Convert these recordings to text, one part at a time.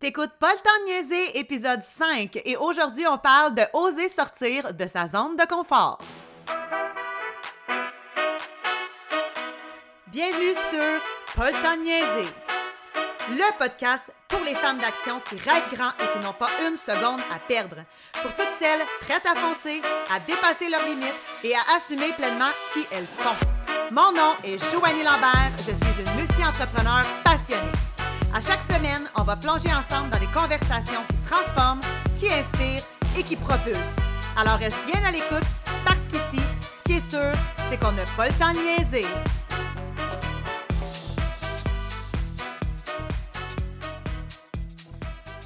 T'écoutes pas le épisode 5, et aujourd'hui on parle de oser sortir de sa zone de confort. Bienvenue sur Pas le le podcast pour les femmes d'action qui rêvent grand et qui n'ont pas une seconde à perdre. Pour toutes celles prêtes à foncer, à dépasser leurs limites et à assumer pleinement qui elles sont. Mon nom est Joanie Lambert, je suis une multi-entrepreneur passionnée. À chaque semaine, on va plonger ensemble dans des conversations qui transforment, qui inspirent et qui propulsent. Alors reste bien à l'écoute parce qu'ici, ce qui est sûr, c'est qu'on n'a pas le temps de niaiser.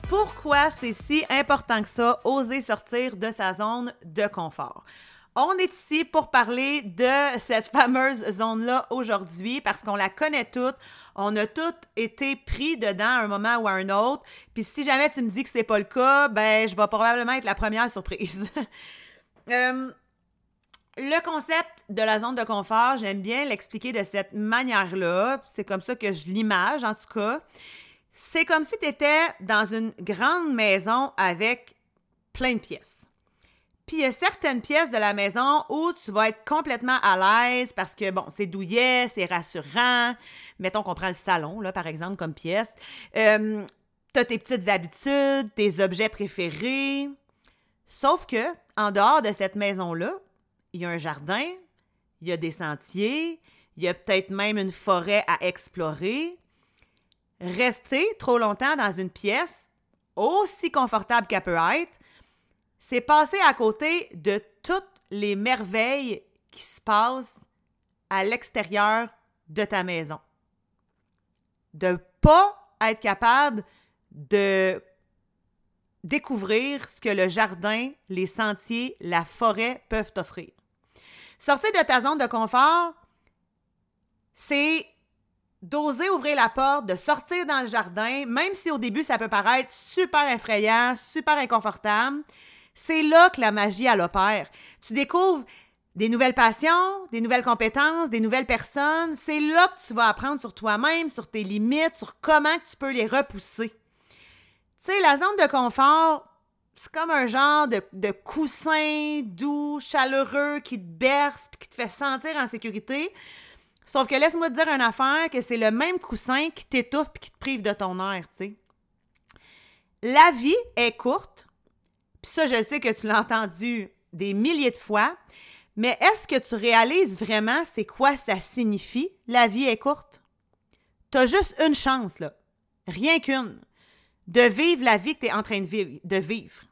Pourquoi c'est si important que ça, oser sortir de sa zone de confort? On est ici pour parler de cette fameuse zone-là aujourd'hui parce qu'on la connaît toute. On a toutes été pris dedans à un moment ou à un autre. Puis si jamais tu me dis que c'est pas le cas, ben je vais probablement être la première surprise. Euh, le concept de la zone de confort, j'aime bien l'expliquer de cette manière-là. C'est comme ça que je l'image, en tout cas. C'est comme si tu étais dans une grande maison avec plein de pièces. Puis il y a certaines pièces de la maison où tu vas être complètement à l'aise parce que, bon, c'est douillet, c'est rassurant. Mettons qu'on prend le salon, là, par exemple, comme pièce. Euh, tu as tes petites habitudes, tes objets préférés. Sauf que, en dehors de cette maison-là, il y a un jardin, il y a des sentiers, il y a peut-être même une forêt à explorer. Rester trop longtemps dans une pièce, aussi confortable qu'elle peut être, c'est passer à côté de toutes les merveilles qui se passent à l'extérieur de ta maison. De pas être capable de découvrir ce que le jardin, les sentiers, la forêt peuvent t'offrir. Sortir de ta zone de confort, c'est d'oser ouvrir la porte, de sortir dans le jardin, même si au début ça peut paraître super effrayant, super inconfortable. C'est là que la magie, elle opère. Tu découvres des nouvelles passions, des nouvelles compétences, des nouvelles personnes. C'est là que tu vas apprendre sur toi-même, sur tes limites, sur comment tu peux les repousser. Tu sais, la zone de confort, c'est comme un genre de, coussin doux, chaleureux qui te berce puis qui te fait sentir en sécurité. Sauf que laisse-moi te dire une affaire que c'est le même coussin qui t'étouffe puis qui te prive de ton air, tu sais. La vie est courte, puis ça, je sais que tu l'as entendu des milliers de fois, mais est-ce que tu réalises vraiment c'est quoi ça signifie, la vie est courte? Tu as juste une chance, là, rien qu'une, de vivre la vie que tu es en train de vivre. De vivre.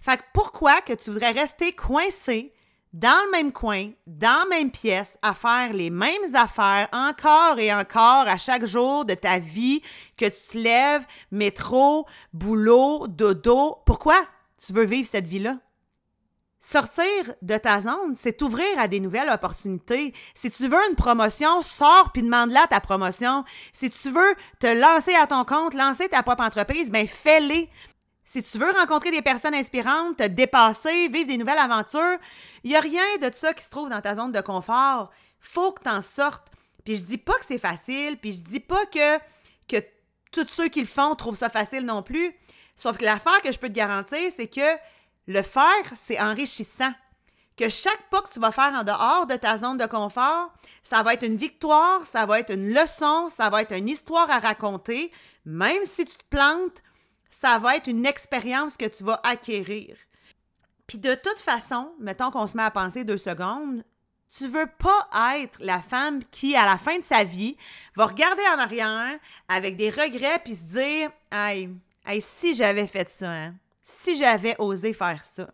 Fait que pourquoi que tu voudrais rester coincé dans le même coin, dans la même pièce, à faire les mêmes affaires encore et encore à chaque jour de ta vie, que tu te lèves, métro, boulot, dodo. Pourquoi tu veux vivre cette vie-là? Sortir de ta zone, c'est t'ouvrir à des nouvelles opportunités. Si tu veux une promotion, sors puis demande-la ta promotion. Si tu veux te lancer à ton compte, lancer ta propre entreprise, ben fais-les. Si tu veux rencontrer des personnes inspirantes, te dépasser, vivre des nouvelles aventures, il n'y a rien de ça qui se trouve dans ta zone de confort. Faut que tu en sortes. Puis je dis pas que c'est facile, puis je dis pas que, que tous ceux qui le font trouvent ça facile non plus. Sauf que l'affaire que je peux te garantir, c'est que le faire, c'est enrichissant. Que chaque pas que tu vas faire en dehors de ta zone de confort, ça va être une victoire, ça va être une leçon, ça va être une histoire à raconter. Même si tu te plantes, ça va être une expérience que tu vas acquérir. Puis de toute façon, mettons qu'on se met à penser deux secondes, tu veux pas être la femme qui, à la fin de sa vie, va regarder en arrière avec des regrets puis se dire Aïe, si j'avais fait ça, hein? si j'avais osé faire ça.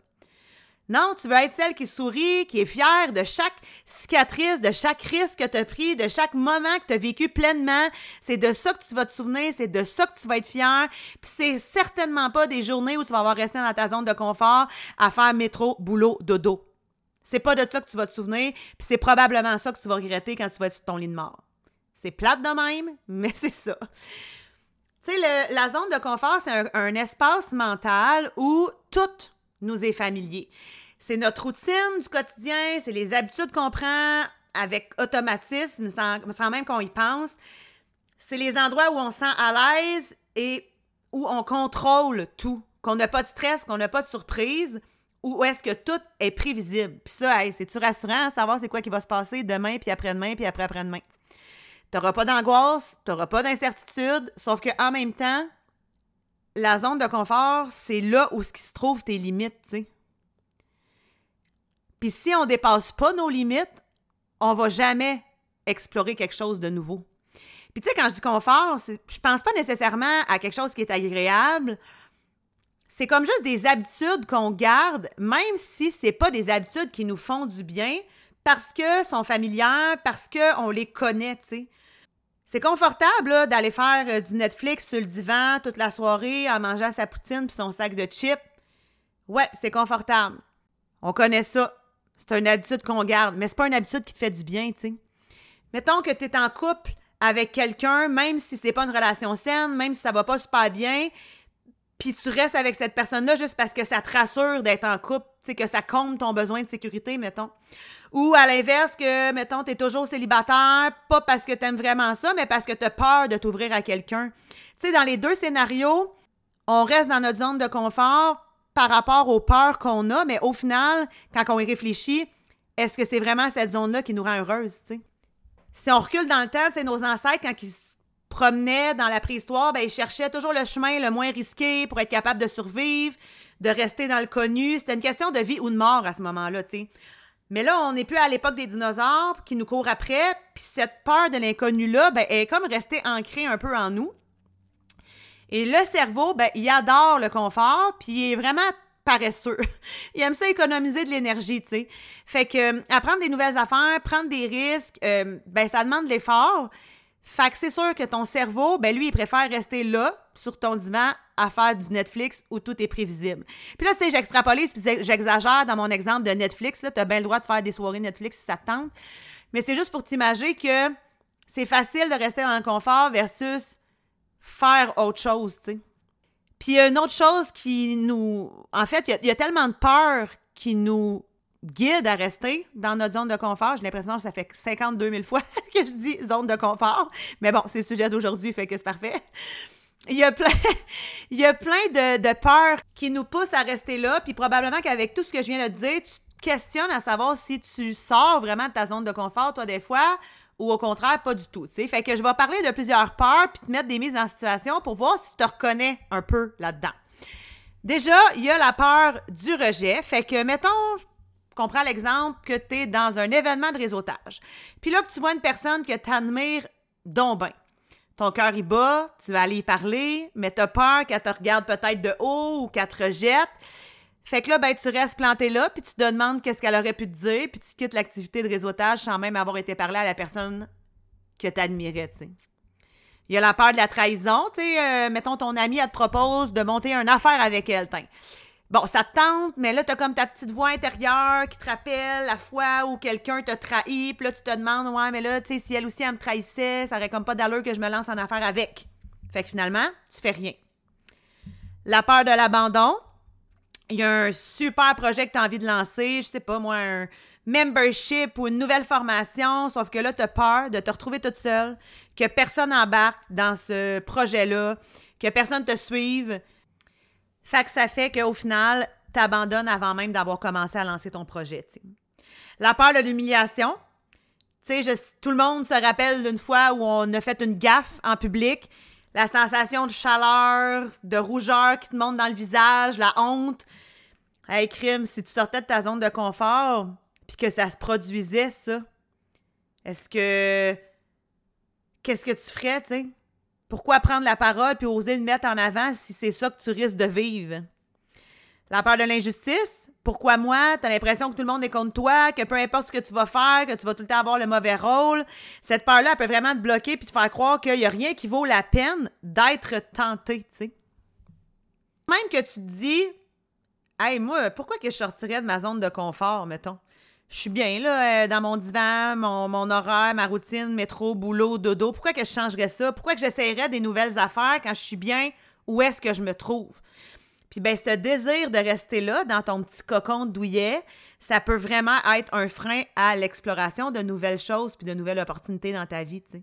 Non, tu veux être celle qui sourit, qui est fière de chaque cicatrice, de chaque risque que tu as pris, de chaque moment que tu as vécu pleinement. C'est de ça que tu vas te souvenir, c'est de ça que tu vas être fière. Puis c'est certainement pas des journées où tu vas avoir resté dans ta zone de confort à faire métro, boulot, dodo. C'est pas de ça que tu vas te souvenir, puis c'est probablement ça que tu vas regretter quand tu vas être sur ton lit de mort. C'est plate de même, mais c'est ça. Tu sais, la zone de confort, c'est un, un espace mental où tout nous est familier. C'est notre routine du quotidien, c'est les habitudes qu'on prend avec automatisme, sans, même qu'on y pense. C'est les endroits où on se sent à l'aise et où on contrôle tout, qu'on n'a pas de stress, qu'on n'a pas de surprise, ou est-ce que tout est prévisible? Puis ça, c'est-tu rassurant à savoir c'est quoi qui va se passer demain, puis après-demain, puis après-après-demain? T'auras pas d'angoisse, t'auras pas d'incertitude, sauf qu'en même temps, la zone de confort, c'est là où ce qui se trouve tes limites, tu sais. Puis si on dépasse pas nos limites, on va jamais explorer quelque chose de nouveau. Puis tu sais, quand je dis confort, je pense pas nécessairement à quelque chose qui est agréable. C'est comme juste des habitudes qu'on garde, même si c'est pas des habitudes qui nous font du bien, parce que sont familières, parce qu'on les connaît, tu sais. C'est confortable d'aller faire euh, du Netflix sur le divan toute la soirée en mangeant sa poutine puis son sac de chips. Ouais, c'est confortable. On connaît ça. C'est une habitude qu'on garde, mais c'est pas une habitude qui te fait du bien, tu sais. Mettons que tu es en couple avec quelqu'un, même si c'est pas une relation saine, même si ça va pas super bien, puis tu restes avec cette personne-là juste parce que ça te rassure d'être en couple, sais, que ça compte ton besoin de sécurité, mettons. Ou à l'inverse, que, mettons, tu es toujours célibataire, pas parce que tu aimes vraiment ça, mais parce que tu peur de t'ouvrir à quelqu'un. Tu sais, dans les deux scénarios, on reste dans notre zone de confort par rapport aux peurs qu'on a, mais au final, quand on y réfléchit, est-ce que c'est vraiment cette zone-là qui nous rend heureuse, tu sais? Si on recule dans le temps, c'est nos ancêtres, quand ils se promenaient dans la préhistoire, ben, ils cherchaient toujours le chemin le moins risqué pour être capable de survivre, de rester dans le connu. C'était une question de vie ou de mort à ce moment-là, tu sais. Mais là, on n'est plus à l'époque des dinosaures qui nous courent après, puis cette peur de l'inconnu-là, ben, elle est comme restée ancrée un peu en nous. Et le cerveau, ben, il adore le confort, puis il est vraiment paresseux. il aime ça économiser de l'énergie, tu sais. Fait que euh, apprendre des nouvelles affaires, prendre des risques, euh, ben, ça demande de l'effort. Fait que c'est sûr que ton cerveau, ben lui, il préfère rester là, sur ton divan, à faire du Netflix où tout est prévisible. Puis là, tu sais, j'extrapolise, puis j'exagère dans mon exemple de Netflix. Tu as bien le droit de faire des soirées Netflix si ça te tente. Mais c'est juste pour t'imaginer que c'est facile de rester dans le confort versus faire autre chose, tu sais. Puis y une autre chose qui nous... En fait, il y, a tellement de peur qui nous guide à rester dans notre zone de confort. J'ai l'impression que ça fait 52 000 fois que je dis zone de confort. Mais bon, c'est le sujet d'aujourd'hui, fait que c'est parfait. Il y a plein, il y a plein de, peurs qui nous poussent à rester là, puis probablement qu'avec tout ce que je viens de te dire, tu te questionnes à savoir si tu sors vraiment de ta zone de confort, toi, des fois, ou au contraire, pas du tout. sais. Fait que je vais parler de plusieurs peurs, puis te mettre des mises en situation pour voir si tu te reconnais un peu là-dedans. Déjà, il y a la peur du rejet. Fait que, mettons, qu'on prend l'exemple que tu es dans un événement de réseautage. Puis là, que tu vois une personne que tu admires donc bien ton cœur y bat, tu vas aller y parler, mais tu as peur qu'elle te regarde peut-être de haut ou qu'elle te rejette. Fait que là, ben, tu restes planté là, puis tu te demandes qu'est-ce qu'elle aurait pu te dire, puis tu quittes l'activité de réseautage sans même avoir été parlé à la personne que tu admirais, tu sais. Il y a la peur de la trahison, tu sais, euh, mettons ton ami, elle te propose de monter une affaire avec elle. Bon, ça te tente, mais là, tu as comme ta petite voix intérieure qui te rappelle la fois où quelqu'un t'a trahi, puis là, tu te demandes, ouais, mais là, tu sais, si elle aussi, elle me trahissait, ça aurait comme pas d'allure que je me lance en affaire avec. Fait que finalement, tu fais rien. La peur de l'abandon. Il y a un super projet que tu as envie de lancer, je sais pas, moi, un membership ou une nouvelle formation, sauf que là, tu as peur de te retrouver toute seule, que personne embarque dans ce projet-là, que personne te suive fait que ça fait qu'au final, tu abandonnes avant même d'avoir commencé à lancer ton projet. La peur de l'humiliation. Tout le monde se rappelle d'une fois où on a fait une gaffe en public. La sensation de chaleur, de rougeur qui te monte dans le visage, la honte. Hey, crime, si tu sortais de ta zone de confort, puis que ça se produisait, ça, est-ce que. Qu'est-ce que tu ferais, tu sais? Pourquoi prendre la parole puis oser le mettre en avant si c'est ça que tu risques de vivre? La peur de l'injustice? Pourquoi moi? T'as l'impression que tout le monde est contre toi, que peu importe ce que tu vas faire, que tu vas tout le temps avoir le mauvais rôle. Cette peur-là, peut vraiment te bloquer puis te faire croire qu'il n'y a rien qui vaut la peine d'être tenté, tu sais. Même que tu te dis, hey, moi, pourquoi que je sortirais de ma zone de confort, mettons? Je suis bien là, euh, dans mon divan, mon, horaire, ma routine, métro, boulot, dodo. Pourquoi je changerais ça? Pourquoi que j'essayerais des nouvelles affaires quand je suis bien? Où est-ce que je me trouve? Puis ben, ce désir de rester là, dans ton petit cocon douillet, ça peut vraiment être un frein à l'exploration de nouvelles choses puis de nouvelles opportunités dans ta vie, tu sais.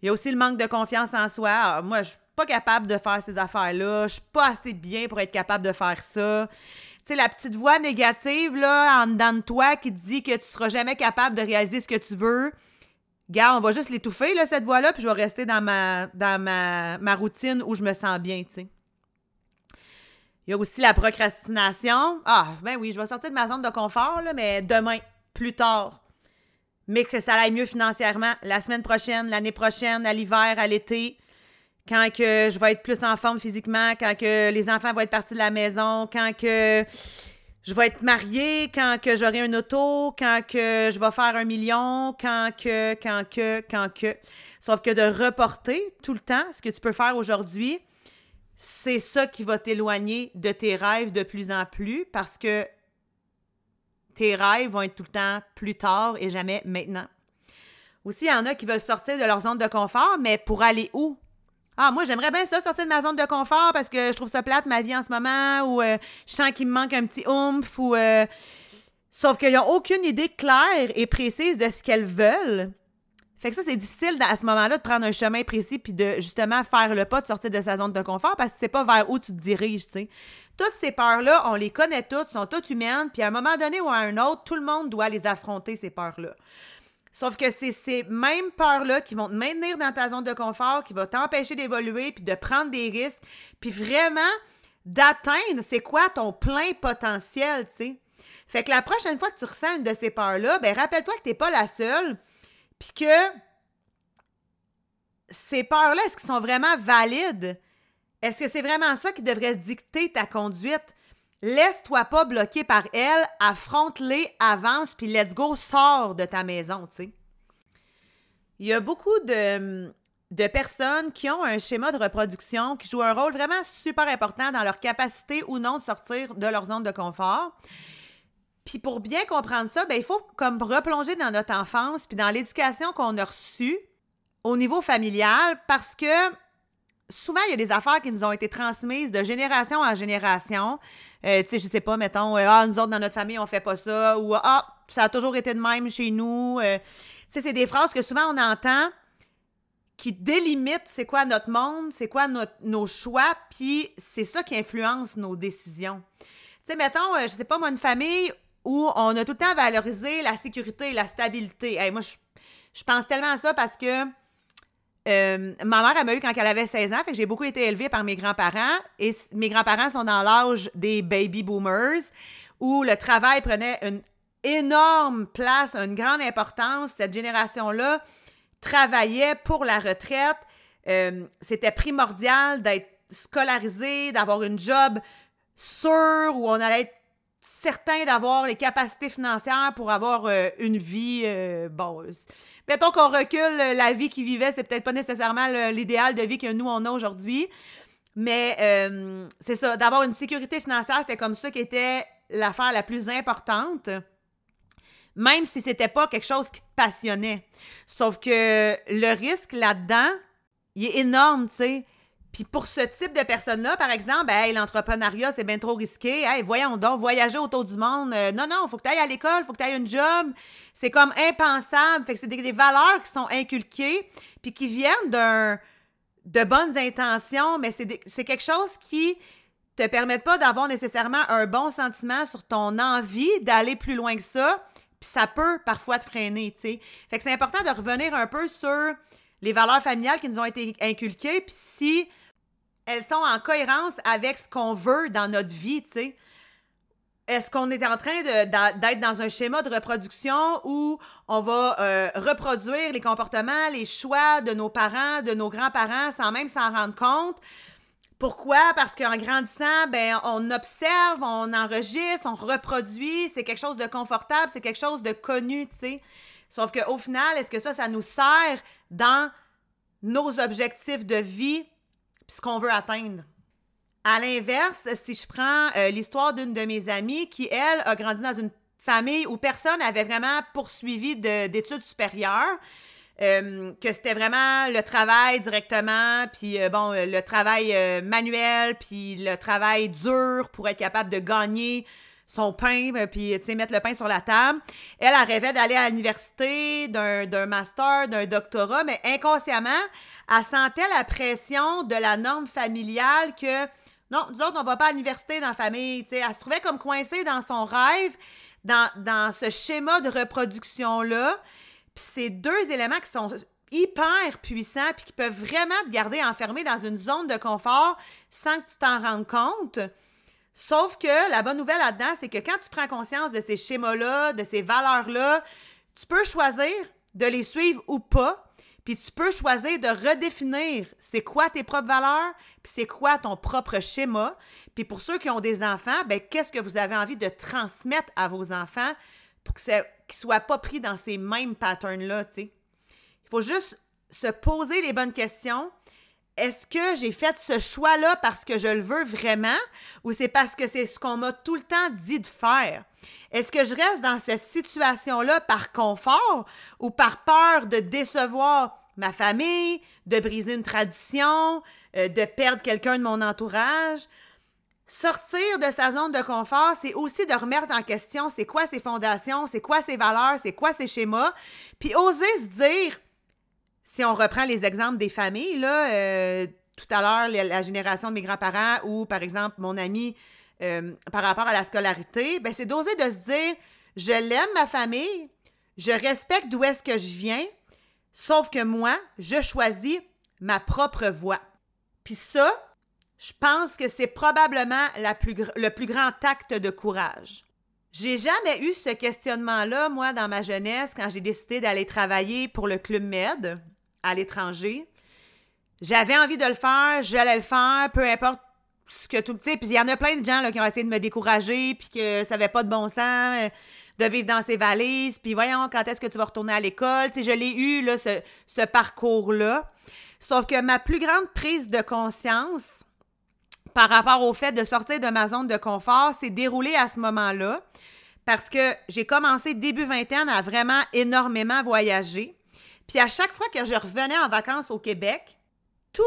Il y a aussi le manque de confiance en soi. Ah, moi, je suis pas capable de faire ces affaires-là. Je suis pas assez bien pour être capable de faire ça. La petite voix négative, là, en dedans de toi qui te dit que tu seras jamais capable de réaliser ce que tu veux. Gars, on va juste l'étouffer, là, cette voix-là, puis je vais rester dans ma, dans ma, ma routine où je me sens bien, tu sais. Il y a aussi la procrastination. Ah, ben oui, je vais sortir de ma zone de confort, là, mais demain, plus tard. Mais que ça aille mieux financièrement, la semaine prochaine, l'année prochaine, à l'hiver, à l'été, quand que je vais être plus en forme physiquement, quand que les enfants vont être partis de la maison, quand que je vais être mariée, quand que j'aurai un auto, quand que je vais faire un million, quand que, quand que, quand que. Sauf que de reporter tout le temps ce que tu peux faire aujourd'hui, c'est ça qui va t'éloigner de tes rêves de plus en plus parce que tes rêves vont être tout le temps plus tard et jamais maintenant. Aussi, il y en a qui veulent sortir de leur zone de confort, mais pour aller où? Ah, moi, j'aimerais bien ça, sortir de ma zone de confort parce que je trouve ça plate, ma vie en ce moment, ou euh, je sens qu'il me manque un petit oomph, ou... Euh, sauf qu'ils n'ont aucune idée claire et précise de ce qu'elles veulent. Fait que ça, c'est difficile à ce moment-là de prendre un chemin précis puis de justement faire le pas de sortir de sa zone de confort parce que c'est pas vers où tu te diriges, tu sais. Toutes ces peurs-là, on les connaît toutes, sont toutes humaines, puis à un moment donné ou à un autre, tout le monde doit les affronter, ces peurs-là. Sauf que c'est ces mêmes peurs-là qui vont te maintenir dans ta zone de confort, qui vont t'empêcher d'évoluer, puis de prendre des risques, puis vraiment d'atteindre c'est quoi ton plein potentiel, tu sais. Fait que la prochaine fois que tu ressens une de ces peurs-là, ben rappelle-toi que t'es pas la seule, puis que ces peurs-là, est-ce qu'elles sont vraiment valides? Est-ce que c'est vraiment ça qui devrait dicter ta conduite? Laisse-toi pas bloquer par elles, affronte-les, avance, puis let's go, sors de ta maison, tu. Il y a beaucoup de, de personnes qui ont un schéma de reproduction qui joue un rôle vraiment super important dans leur capacité ou non de sortir de leur zone de confort. Puis pour bien comprendre ça, ben, il faut comme replonger dans notre enfance puis dans l'éducation qu'on a reçue au niveau familial parce que souvent, il y a des affaires qui nous ont été transmises de génération en génération. Euh, tu sais, je sais pas, mettons, euh, ah, nous autres, dans notre famille, on fait pas ça, ou ah, ça a toujours été de même chez nous. Euh, tu sais, c'est des phrases que souvent on entend qui délimitent c'est quoi notre monde, c'est quoi nos choix, puis c'est ça qui influence nos décisions. Tu sais, mettons, je sais pas, moi, une famille où on a tout le temps valorisé la sécurité, la stabilité. moi, je, pense tellement à ça parce que euh, ma mère, elle m'a eu quand elle avait 16 ans, fait que j'ai beaucoup été élevée par mes grands-parents. Et mes grands-parents sont dans l'âge des baby boomers, où le travail prenait une énorme place, une grande importance. Cette génération-là travaillait pour la retraite. Euh, c'était primordial d'être scolarisé, d'avoir une job sûre où on allait être certain d'avoir les capacités financières pour avoir euh, une vie. Euh, mettons qu'on recule euh, la vie qu'ils vivaient, c'est peut-être pas nécessairement l'idéal de vie que nous on a aujourd'hui. Mais c'est ça, d'avoir une sécurité financière, c'était comme ça qui était l'affaire la plus importante. Même si c'était pas quelque chose qui te passionnait. Sauf que le risque là-dedans, il est énorme, tu sais. Puis pour ce type de personnes-là, par exemple, ben, l'entrepreneuriat, c'est bien trop risqué. Hey, voyons donc, voyager autour du monde. Euh, non, non, il faut que tu ailles à l'école, il faut que tu ailles une job. C'est comme impensable. Fait que c'est des, valeurs qui sont inculquées, puis qui viennent d'un de bonnes intentions, mais c'est quelque chose qui te permet pas d'avoir nécessairement un bon sentiment sur ton envie d'aller plus loin que ça, puis ça peut parfois te freiner, tu sais. Fait que c'est important de revenir un peu sur les valeurs familiales qui nous ont été inculquées, si elles sont en cohérence avec ce qu'on veut dans notre vie, tu sais. Est-ce qu'on est en train d'être dans un schéma de reproduction où on va euh, reproduire les comportements, les choix de nos parents, de nos grands-parents sans même s'en rendre compte? Pourquoi? Parce qu'en grandissant, ben, on observe, on enregistre, on reproduit, c'est quelque chose de confortable, c'est quelque chose de connu, tu sais. Sauf qu'au final, est-ce que ça, ça nous sert dans nos objectifs de vie puis ce qu'on veut atteindre. À l'inverse, si je prends euh, l'histoire d'une de mes amies qui, elle, a grandi dans une famille où personne n'avait vraiment poursuivi d'études supérieures, euh, que c'était vraiment le travail directement, puis euh, bon, le travail manuel, puis le travail dur pour être capable de gagner son pain, euh, puis, mettre le pain sur la table. Elle, elle rêvait d'aller à l'université, d'un master, d'un doctorat, mais inconsciemment, elle sentait la pression de la norme familiale que, non, nous autres, on va pas à l'université dans la famille, sais. Elle se trouvait comme coincée dans son rêve, dans, dans ce schéma de reproduction-là. Puis c'est deux éléments qui sont hyper puissants puis qui peuvent vraiment te garder enfermé dans une zone de confort sans que tu t'en rendes compte. Sauf que la bonne nouvelle là-dedans, c'est que quand tu prends conscience de ces schémas-là, de ces valeurs-là, tu peux choisir de les suivre ou pas. Puis tu peux choisir de redéfinir c'est quoi tes propres valeurs, puis c'est quoi ton propre schéma. Puis pour ceux qui ont des enfants, ben qu'est-ce que vous avez envie de transmettre à vos enfants pour qu'ils ne soient pas pris dans ces mêmes patterns-là, tu sais? Il faut juste se poser les bonnes questions, est-ce que j'ai fait ce choix-là parce que je le veux vraiment ou c'est parce que c'est ce qu'on m'a tout le temps dit de faire? Est-ce que je reste dans cette situation-là par confort ou par peur de décevoir ma famille, de briser une tradition, euh, de perdre quelqu'un de mon entourage? Sortir de sa zone de confort, c'est aussi de remettre en question c'est quoi ses fondations, c'est quoi ses valeurs, c'est quoi ses schémas, puis oser se dire si on reprend les exemples des familles, là, euh, tout à l'heure, la, génération de mes grands-parents ou, par exemple, mon ami euh, par rapport à la scolarité, ben, c'est d'oser de se dire je l'aime, ma famille, je respecte d'où est-ce que je viens, sauf que moi, je choisis ma propre voie. Puis ça, je pense que c'est probablement la plus, le plus grand acte de courage. J'ai jamais eu ce questionnement-là, moi, dans ma jeunesse, quand j'ai décidé d'aller travailler pour le Club Med à l'étranger. J'avais envie de le faire, j'allais le faire, peu importe ce que tout. Tu sais, puis il y en a plein de gens qui ont essayé de me décourager, puis que ça n'avait pas de bon sens euh, de vivre dans ces valises, puis voyons, quand est-ce que tu vas retourner à l'école? Tu sais, je l'ai eu, là, ce, ce parcours-là. Sauf que ma plus grande prise de conscience par rapport au fait de sortir de ma zone de confort s'est déroulée à ce moment-là parce que j'ai commencé début vingtaine à vraiment énormément voyager. Puis à chaque fois que je revenais en vacances au Québec,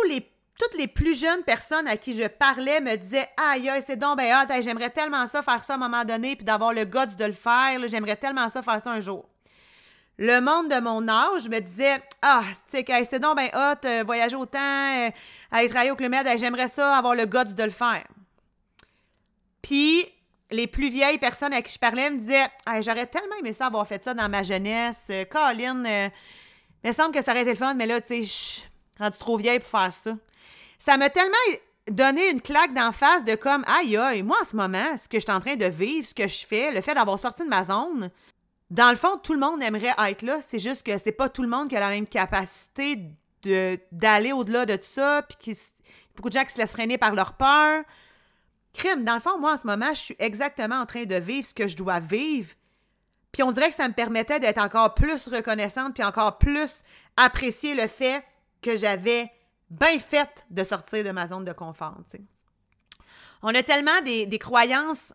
les, toutes les plus jeunes personnes à qui je parlais me disaient Aïe, aïe, c'est donc ben j'aimerais tellement ça faire ça à un moment donné, puis d'avoir le guts de le faire, j'aimerais tellement ça faire ça un jour. Le monde de mon âge me disait Ah, c'est donc ben hot, euh, voyager autant, euh, aller travailler au Club j'aimerais ça avoir le guts de le faire. Puis les plus vieilles personnes à qui je parlais me disaient J'aurais tellement aimé ça avoir fait ça dans ma jeunesse. Euh, Caroline, il semble que ça aurait été le fun, mais là, tu sais, je suis rendue trop vieille pour faire ça. Ça m'a tellement donné une claque d'en face de comme, aïe, aïe, moi en ce moment, ce que je suis en train de vivre, ce que je fais, le fait d'avoir sorti de ma zone, dans le fond, tout le monde aimerait être là. C'est juste que c'est pas tout le monde qui a la même capacité d'aller au-delà de tout ça, puis beaucoup de gens qui se laissent freiner par leur peur. Crime, dans le fond, moi en ce moment, je suis exactement en train de vivre ce que je dois vivre. Puis on dirait que ça me permettait d'être encore plus reconnaissante, puis encore plus apprécier le fait que j'avais bien fait de sortir de ma zone de confort. On a tellement des, croyances,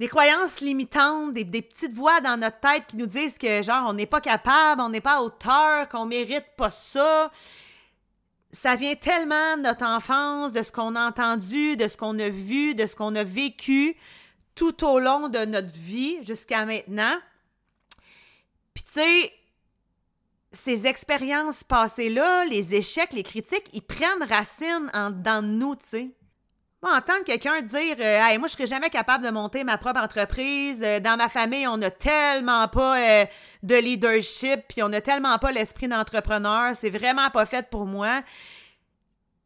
des croyances limitantes, des, petites voix dans notre tête qui nous disent que genre on n'est pas capable, on n'est pas à hauteur, qu'on mérite pas ça. Ça vient tellement de notre enfance, de ce qu'on a entendu, de ce qu'on a vu, de ce qu'on a vécu, tout au long de notre vie jusqu'à maintenant. Puis tu sais, ces expériences passées-là, les échecs, les critiques, ils prennent racine de nous, tu sais. Moi, entendre quelqu'un dire euh, hey, moi, je serais jamais capable de monter ma propre entreprise. Euh, dans ma famille, on n'a tellement pas euh, de leadership, puis on n'a tellement pas l'esprit d'entrepreneur. C'est vraiment pas fait pour moi.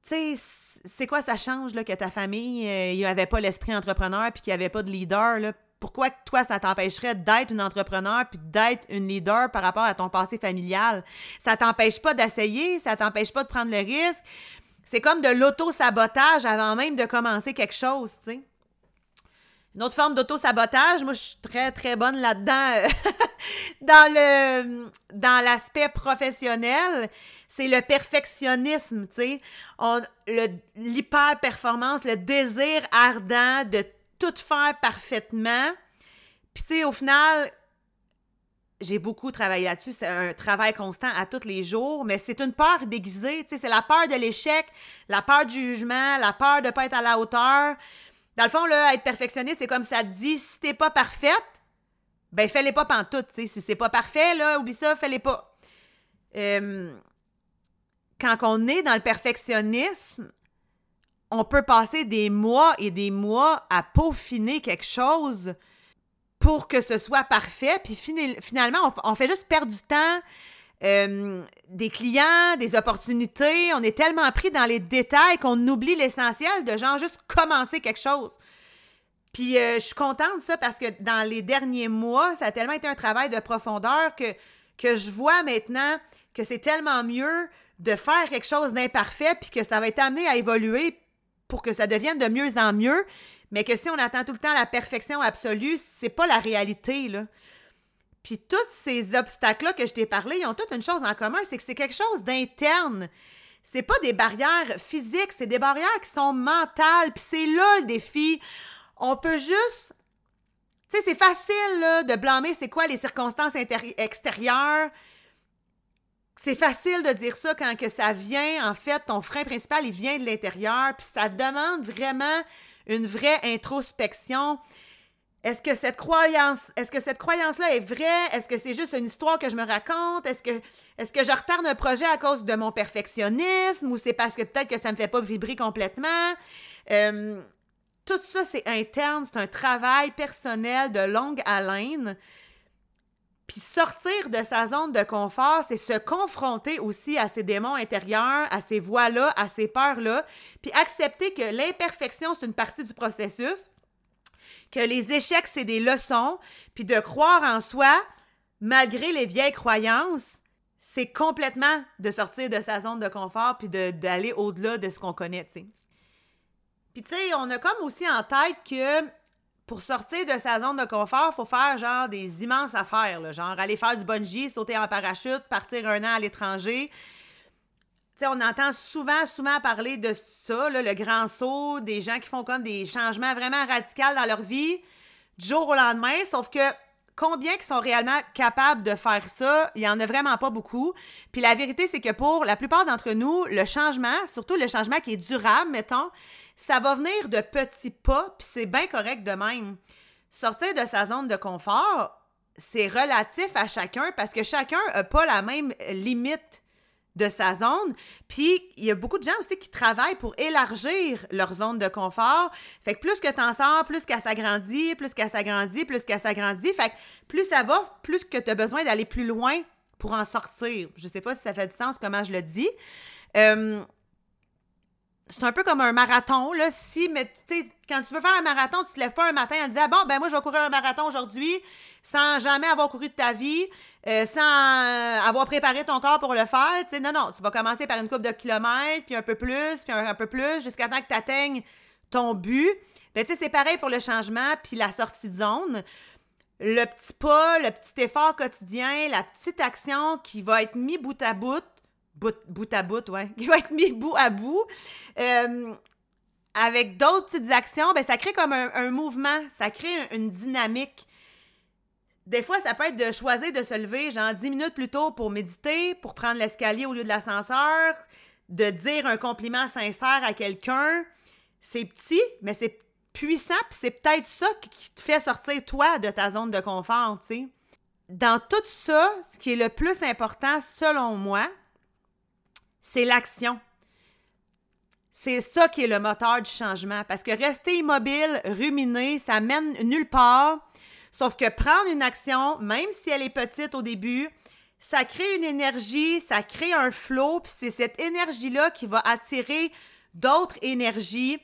Tu sais, c'est quoi ça change là, que ta famille, il n'y avait pas l'esprit entrepreneur puis qu'il n'y avait pas de leader? Là? Pourquoi toi, ça t'empêcherait d'être une entrepreneur puis d'être une leader par rapport à ton passé familial? Ça t'empêche pas d'essayer, ça t'empêche pas de prendre le risque. C'est comme de l'auto-sabotage avant même de commencer quelque chose, tu sais. Une autre forme d'auto-sabotage, moi je suis très très bonne là-dedans dans le dans l'aspect professionnel, c'est le perfectionnisme, tu sais. L'hyper-performance, le désir ardent de tout faire parfaitement. Puis, tu sais, au final, j'ai beaucoup travaillé là-dessus. C'est un travail constant à tous les jours, mais c'est une peur déguisée. Tu sais, c'est la peur de l'échec, la peur du jugement, la peur de ne pas être à la hauteur. Dans le fond, là, être perfectionniste, c'est comme ça dit, si t'es pas parfaite, ben fais-les pas pantoute, tu sais. Si c'est pas parfait, là, oublie ça, fais-les pas. Euh, quand on est dans le perfectionnisme, on peut passer des mois et des mois à peaufiner quelque chose pour que ce soit parfait, puis finalement, on, fait juste perdre du temps, euh, des clients, des opportunités. On est tellement pris dans les détails qu'on oublie l'essentiel de genre juste commencer quelque chose. Puis euh, je suis contente de ça parce que dans les derniers mois, ça a tellement été un travail de profondeur que, que je vois maintenant que c'est tellement mieux de faire quelque chose d'imparfait puis que ça va être amené à évoluer pour que ça devienne de mieux en mieux, mais que si on attend tout le temps la perfection absolue, c'est pas la réalité, là. Puis tous ces obstacles-là que je t'ai parlé, ils ont toutes une chose en commun, c'est que c'est quelque chose d'interne. C'est pas des barrières physiques, c'est des barrières qui sont mentales, puis c'est là le défi. On peut juste... Tu sais, c'est facile de blâmer c'est quoi les circonstances extérieures, c'est facile de dire ça quand que ça vient, en fait, ton frein principal, il vient de l'intérieur, puis ça demande vraiment une vraie introspection. Est-ce que cette croyance, est-ce que cette croyance-là est vraie? Est-ce que c'est juste une histoire que je me raconte? Est-ce que, je retarde un projet à cause de mon perfectionnisme ou c'est parce que peut-être que ça me fait pas vibrer complètement? Euh, tout ça, c'est interne, c'est un travail personnel de longue haleine. Puis sortir de sa zone de confort, c'est se confronter aussi à ses démons intérieurs, à ces voix-là, à ces peurs-là, puis accepter que l'imperfection, c'est une partie du processus, que les échecs, c'est des leçons, puis de croire en soi, malgré les vieilles croyances, c'est complètement de sortir de sa zone de confort, puis d'aller au-delà de ce qu'on connaît. Puis tu sais, on a comme aussi en tête que pour sortir de sa zone de confort, il faut faire genre des immenses affaires, genre aller faire du bungee, sauter en parachute, partir un an à l'étranger. On entend souvent, souvent parler de ça, le grand saut, des gens qui font comme des changements vraiment radicaux dans leur vie du jour au lendemain, sauf que combien qui sont réellement capables de faire ça, il n'y en a vraiment pas beaucoup. Puis la vérité, c'est que pour la plupart d'entre nous, le changement, surtout le changement qui est durable, mettons, ça va venir de petits pas, puis c'est bien correct de même. Sortir de sa zone de confort, c'est relatif à chacun parce que chacun n'a pas la même limite de sa zone. Puis, il y a beaucoup de gens aussi qui travaillent pour élargir leur zone de confort. Fait que plus que t'en sors, plus qu'elle s'agrandit, plus qu'elle s'agrandit, plus qu'elle s'agrandit. Fait que plus ça va, plus que tu as besoin d'aller plus loin pour en sortir. Je sais pas si ça fait du sens comment je le dis. Euh, c'est un peu comme un marathon, là. Si, mais tu sais, quand tu veux faire un marathon, tu te lèves pas un matin en disant, bon, ben moi, je vais courir un marathon aujourd'hui sans jamais avoir couru de ta vie, euh, sans avoir préparé ton corps pour le faire. Tu sais, non, non, tu vas commencer par une coupe de kilomètres, puis un peu plus, puis un, peu plus, jusqu'à temps que tu atteignes ton but. Ben, tu sais, c'est pareil pour le changement, puis la sortie de zone. Le petit pas, le petit effort quotidien, la petite action qui va être mis bout à bout bout, à bout, ouais, qui va être mis bout à bout. Euh, avec d'autres petites actions, ben, ça crée comme un, mouvement, ça crée une dynamique. Des fois, ça peut être de choisir de se lever, genre 10 minutes plus tôt pour méditer, pour prendre l'escalier au lieu de l'ascenseur, de dire un compliment sincère à quelqu'un. C'est petit, mais c'est puissant, puis c'est peut-être ça qui te fait sortir, toi, de ta zone de confort, tu sais. Dans tout ça, ce qui est le plus important, selon moi, c'est l'action. C'est ça qui est le moteur du changement. Parce que rester immobile, ruminer, ça mène nulle part. Sauf que prendre une action, même si elle est petite au début, ça crée une énergie, ça crée un flot, puis c'est cette énergie-là qui va attirer d'autres énergies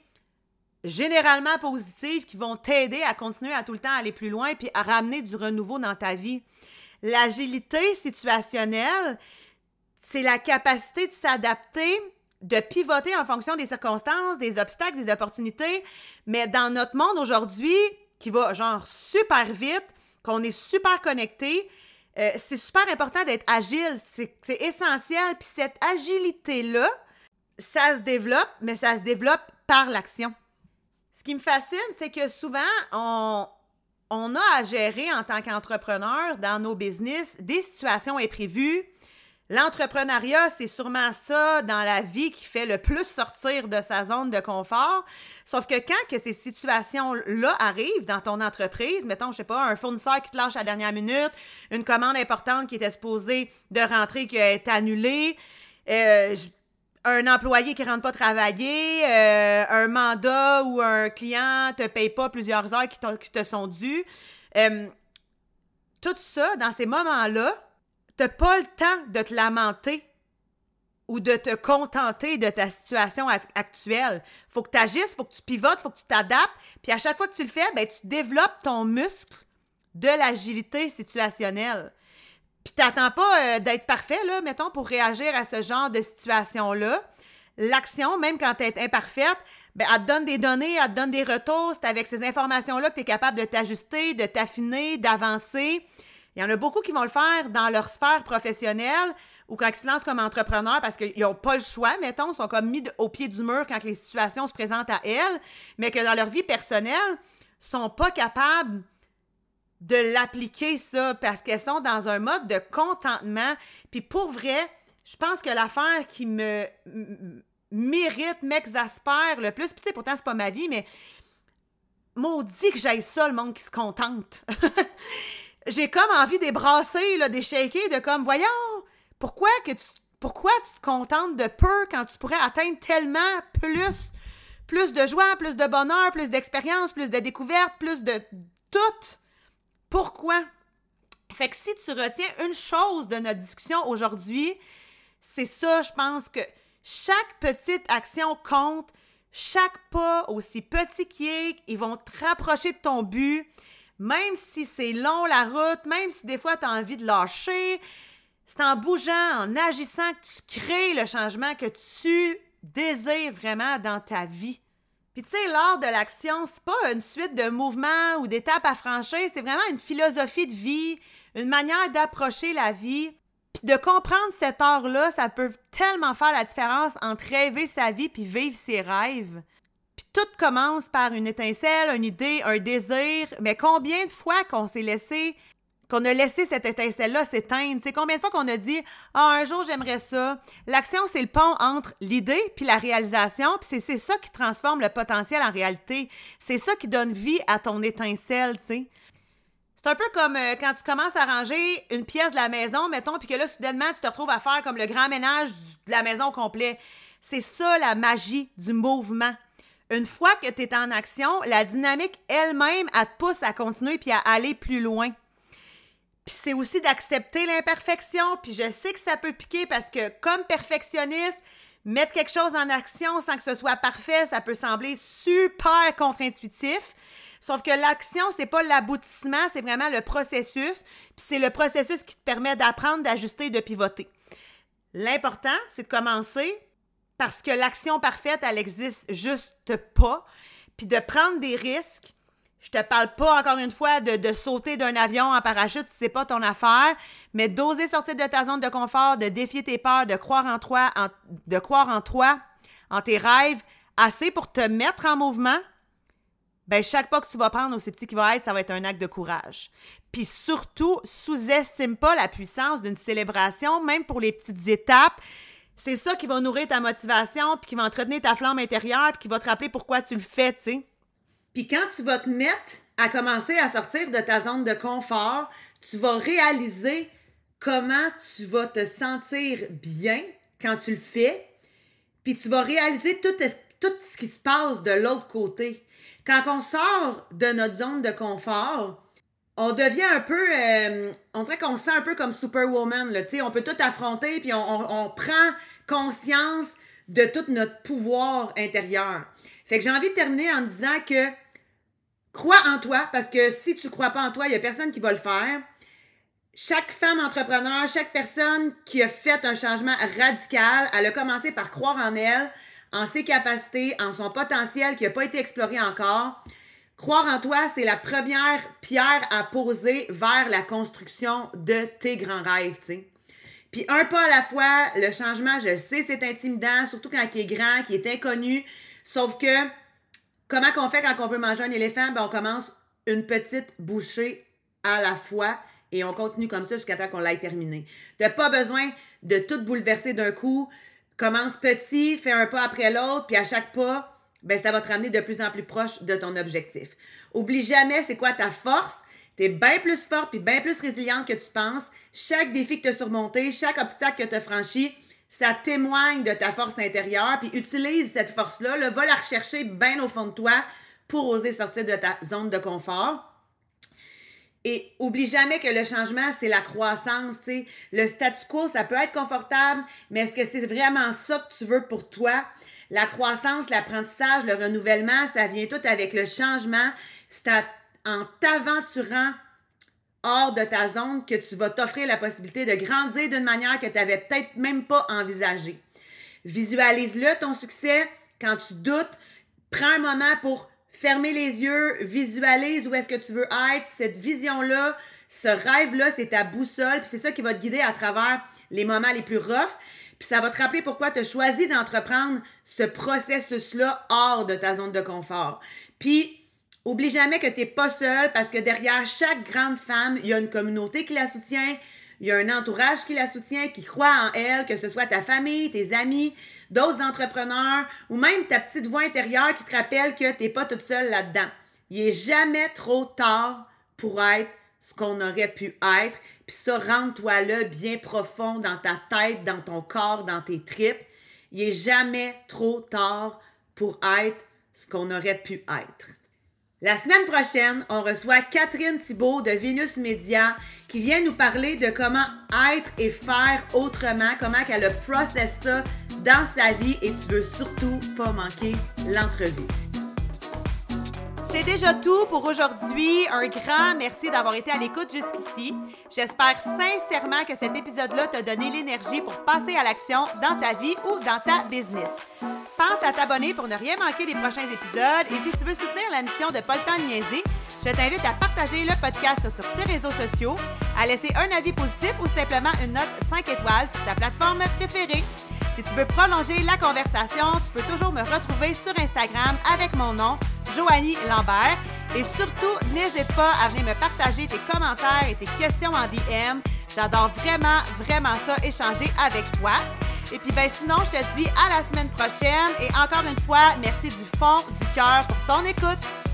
généralement positives qui vont t'aider à continuer à tout le temps aller plus loin puis à ramener du renouveau dans ta vie. L'agilité situationnelle, c'est la capacité de s'adapter, de pivoter en fonction des circonstances, des obstacles, des opportunités. Mais dans notre monde aujourd'hui, qui va genre super vite, qu'on est super connecté, euh, c'est super important d'être agile. C'est essentiel. Puis cette agilité-là, ça se développe, mais ça se développe par l'action. Ce qui me fascine, c'est que souvent, on, on a à gérer en tant qu'entrepreneur dans nos business des situations imprévues, L'entrepreneuriat, c'est sûrement ça dans la vie qui fait le plus sortir de sa zone de confort. Sauf que quand que ces situations-là arrivent dans ton entreprise, mettons, je sais pas, un fournisseur qui te lâche à la dernière minute, une commande importante qui était supposée de rentrer qui été annulée, euh, un employé qui rentre pas travailler, euh, un mandat ou un client te paye pas plusieurs heures qui, te sont dues. Euh, tout ça, dans ces moments-là, n'as pas le temps de te lamenter ou de te contenter de ta situation actuelle. Faut que tu agisses, faut que tu pivotes, faut que tu t'adaptes. Puis à chaque fois que tu le fais, ben, tu développes ton muscle de l'agilité situationnelle. Puis t'attends pas euh, d'être parfait, là, mettons, pour réagir à ce genre de situation-là. L'action, même quand tu es imparfaite, ben, elle te donne des données, elle te donne des retours. C'est avec ces informations-là que tu es capable de t'ajuster, de t'affiner, d'avancer. Il y en a beaucoup qui vont le faire dans leur sphère professionnelle ou quand ils se lancent comme entrepreneurs parce qu'ils n'ont pas le choix, mettons, ils sont comme mis au pied du mur quand les situations se présentent à elles, mais que dans leur vie personnelle, sont pas capables de l'appliquer ça parce qu'elles sont dans un mode de contentement. Puis pour vrai, je pense que l'affaire qui me mérite, m'exaspère le plus, puis tu sais, pourtant c'est pas ma vie, mais maudit que j'aille ça, le monde qui se contente. j'ai comme envie d'ébrasser, là, d'échequer, de comme, voyons, pourquoi que tu, pourquoi tu te contentes de peu quand tu pourrais atteindre tellement plus, plus de joie, plus de bonheur, plus d'expérience, plus de découverte, plus de tout? Pourquoi? Fait que si tu retiens une chose de notre discussion aujourd'hui, c'est ça, je pense que chaque petite action compte, chaque pas, aussi petit qu'il est, ils vont te rapprocher de ton but même si c'est long la route, même si des fois tu as envie de lâcher, c'est en bougeant, en agissant que tu crées le changement que tu désires vraiment dans ta vie. Puis tu sais, l'art de l'action, c'est pas une suite de mouvements ou d'étapes à franchir, c'est vraiment une philosophie de vie, une manière d'approcher la vie. Puis de comprendre cet art-là, ça peut tellement faire la différence entre rêver sa vie puis vivre ses rêves. Tout commence par une étincelle, une idée, un désir. Mais combien de fois qu'on s'est laissé, qu'on a laissé cette étincelle-là s'éteindre? C'est combien de fois qu'on a dit Ah, un jour j'aimerais ça. L'action, c'est le pont entre l'idée puis la réalisation. Puis c'est ça qui transforme le potentiel en réalité. C'est ça qui donne vie à ton étincelle, tu sais. C'est un peu comme euh, quand tu commences à ranger une pièce de la maison, mettons, puis que là, soudainement, tu te retrouves à faire comme le grand ménage de la maison complet. C'est ça la magie du mouvement. Une fois que tu es en action, la dynamique elle-même, elle te pousse à continuer puis à aller plus loin. Puis c'est aussi d'accepter l'imperfection, puis je sais que ça peut piquer parce que comme perfectionniste, mettre quelque chose en action sans que ce soit parfait, ça peut sembler super contre-intuitif. Sauf que l'action, c'est pas l'aboutissement, c'est vraiment le processus, puis c'est le processus qui te permet d'apprendre, d'ajuster, de pivoter. L'important, c'est de commencer, parce que l'action parfaite, elle existe juste pas. Puis de prendre des risques. Je te parle pas encore une fois de, sauter d'un avion en parachute c'est pas ton affaire, mais d'oser sortir de ta zone de confort, de défier tes peurs, de croire en toi, de croire en toi, en tes rêves, assez pour te mettre en mouvement. Ben chaque pas que tu vas prendre, aussi petit qu'il va être, ça va être un acte de courage. Puis surtout, sous-estime pas la puissance d'une célébration, même pour les petites étapes c'est ça qui va nourrir ta motivation, puis qui va entretenir ta flamme intérieure, puis qui va te rappeler pourquoi tu le fais, tu sais. Puis quand tu vas te mettre à commencer à sortir de ta zone de confort, tu vas réaliser comment tu vas te sentir bien quand tu le fais, puis tu vas réaliser tout, tout ce qui se passe de l'autre côté. Quand on sort de notre zone de confort, on devient un peu, euh, on dirait qu'on se sent un peu comme Superwoman, là, on peut tout affronter, puis on, prend conscience de tout notre pouvoir intérieur. Fait que j'ai envie de terminer en disant que crois en toi, parce que si tu crois pas en toi, il y a personne qui va le faire. Chaque femme entrepreneur, chaque personne qui a fait un changement radical, elle a commencé par croire en elle, en ses capacités, en son potentiel qui n'a pas été exploré encore. Croire en toi, c'est la première pierre à poser vers la construction de tes grands rêves, tu sais. Puis un pas à la fois, le changement, je sais, c'est intimidant, surtout quand il est grand, qui est inconnu. Sauf que, comment qu'on fait quand on veut manger un éléphant? Ben, on commence une petite bouchée à la fois Et on continue comme ça jusqu'à temps qu'on l'aille terminé. Tu n'as pas besoin de tout bouleverser d'un coup. Commence petit, fais un pas après l'autre, puis à chaque pas, ben, ça va te ramener de plus en plus proche de ton objectif. Oublie jamais c'est quoi ta force? Tu es bien plus forte puis bien plus résiliente que tu penses. Chaque défi que tu as surmonté, chaque obstacle que tu as franchi, ça témoigne de ta force intérieure. Puis utilise cette force-là, le va la rechercher bien au fond de toi pour oser sortir de ta zone de confort. Et oublie jamais que le changement, c'est la croissance. sais. Le statu quo, ça peut être confortable, mais est-ce que c'est vraiment ça que tu veux pour toi? La croissance, l'apprentissage, le renouvellement, ça vient tout avec le changement. C'est en t'aventurant hors de ta zone que tu vas t'offrir la possibilité de grandir d'une manière que tu n'avais peut-être même pas envisagée. Visualise-le, ton succès. Quand tu doutes, prends un moment pour fermer les yeux, visualise où est-ce que tu veux être. Cette vision-là, ce rêve-là, c'est ta boussole. Puis c'est ça qui va te guider à travers les moments les plus roughs. Puis ça va te rappeler pourquoi tu as choisi d'entreprendre ce processus-là hors de ta zone de confort. Puis, oublie jamais que tu n'es pas seul parce que derrière chaque grande femme, il y a une communauté qui la soutient, il y a un entourage qui la soutient, qui croit en elle, que ce soit ta famille, tes amis, d'autres entrepreneurs ou même ta petite voix intérieure qui te rappelle que tu n'es pas toute seule là-dedans. Il n'est jamais trop tard pour être ce qu'on aurait pu être. Puis ça, rentre-toi là bien profond dans ta tête, dans ton corps, dans tes tripes. Il n'est jamais trop tard pour être ce qu'on aurait pu être. La semaine prochaine, on reçoit Catherine Thibault de Venus Media qui vient nous parler de comment être et faire autrement, comment elle a processé ça dans sa vie et tu veux surtout pas manquer l'entrevue. C'est déjà tout pour aujourd'hui. Un grand merci d'avoir été à l'écoute jusqu'ici. J'espère sincèrement que cet épisode-là t'a donné l'énergie pour passer à l'action dans ta vie ou dans ta business. Pense à t'abonner pour ne rien manquer des prochains épisodes et si tu veux soutenir la mission de Pas le je t'invite à partager le podcast sur tes réseaux sociaux, à laisser un avis positif ou simplement une note 5 étoiles sur ta plateforme préférée. Si tu veux prolonger la conversation, tu peux toujours me retrouver sur Instagram avec mon nom, Joanie Lambert. Et surtout, n'hésite pas à venir me partager tes commentaires et tes questions en DM. J'adore vraiment, vraiment ça, échanger avec toi. Et puis ben sinon, je te dis à la semaine prochaine et encore une fois, merci du fond du cœur pour ton écoute.